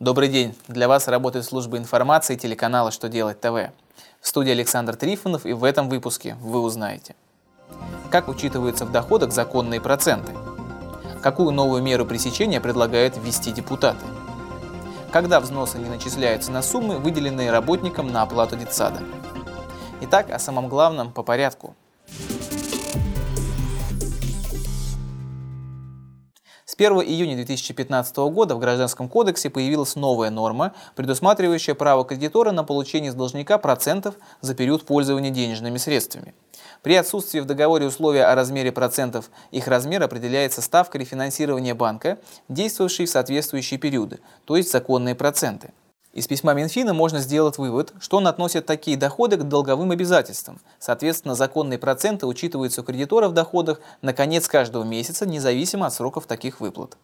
Добрый день! Для вас работает служба информации телеканала «Что делать ТВ». В студии Александр Трифонов и в этом выпуске вы узнаете Как учитываются в доходах законные проценты? Какую новую меру пресечения предлагают ввести депутаты? Когда взносы не начисляются на суммы, выделенные работникам на оплату детсада? Итак, о самом главном по порядку – С 1 июня 2015 года в Гражданском кодексе появилась новая норма, предусматривающая право кредитора на получение с должника процентов за период пользования денежными средствами. При отсутствии в договоре условия о размере процентов, их размер определяется ставкой рефинансирования банка, действовавшей в соответствующие периоды, то есть законные проценты. Из письма Минфина можно сделать вывод, что он относит такие доходы к долговым обязательствам. Соответственно, законные проценты учитываются у кредитора в доходах на конец каждого месяца, независимо от сроков таких выплат.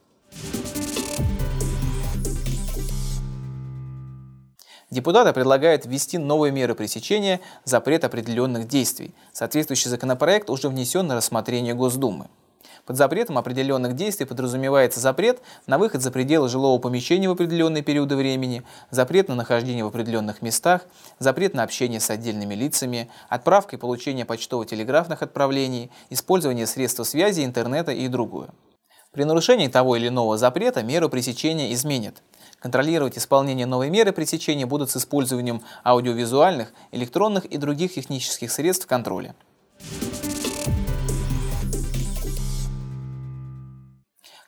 Депутаты предлагают ввести новые меры пресечения, запрет определенных действий. Соответствующий законопроект уже внесен на рассмотрение Госдумы. Под запретом определенных действий подразумевается запрет на выход за пределы жилого помещения в определенные периоды времени, запрет на нахождение в определенных местах, запрет на общение с отдельными лицами, отправка и получение почтово-телеграфных отправлений, использование средств связи, интернета и другое. При нарушении того или иного запрета меру пресечения изменят. Контролировать исполнение новой меры пресечения будут с использованием аудиовизуальных, электронных и других технических средств контроля.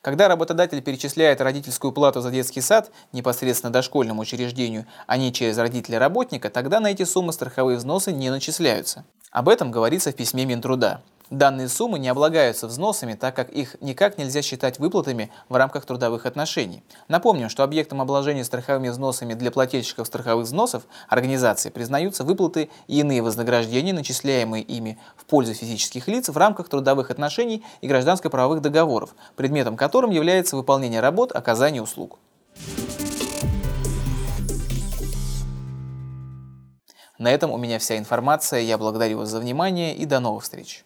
Когда работодатель перечисляет родительскую плату за детский сад непосредственно дошкольному учреждению, а не через родителя работника, тогда на эти суммы страховые взносы не начисляются. Об этом говорится в письме Минтруда. Данные суммы не облагаются взносами, так как их никак нельзя считать выплатами в рамках трудовых отношений. Напомним, что объектом обложения страховыми взносами для плательщиков страховых взносов организации признаются выплаты и иные вознаграждения, начисляемые ими в пользу физических лиц в рамках трудовых отношений и гражданско-правовых договоров, предметом которым является выполнение работ, оказание услуг. На этом у меня вся информация. Я благодарю вас за внимание и до новых встреч.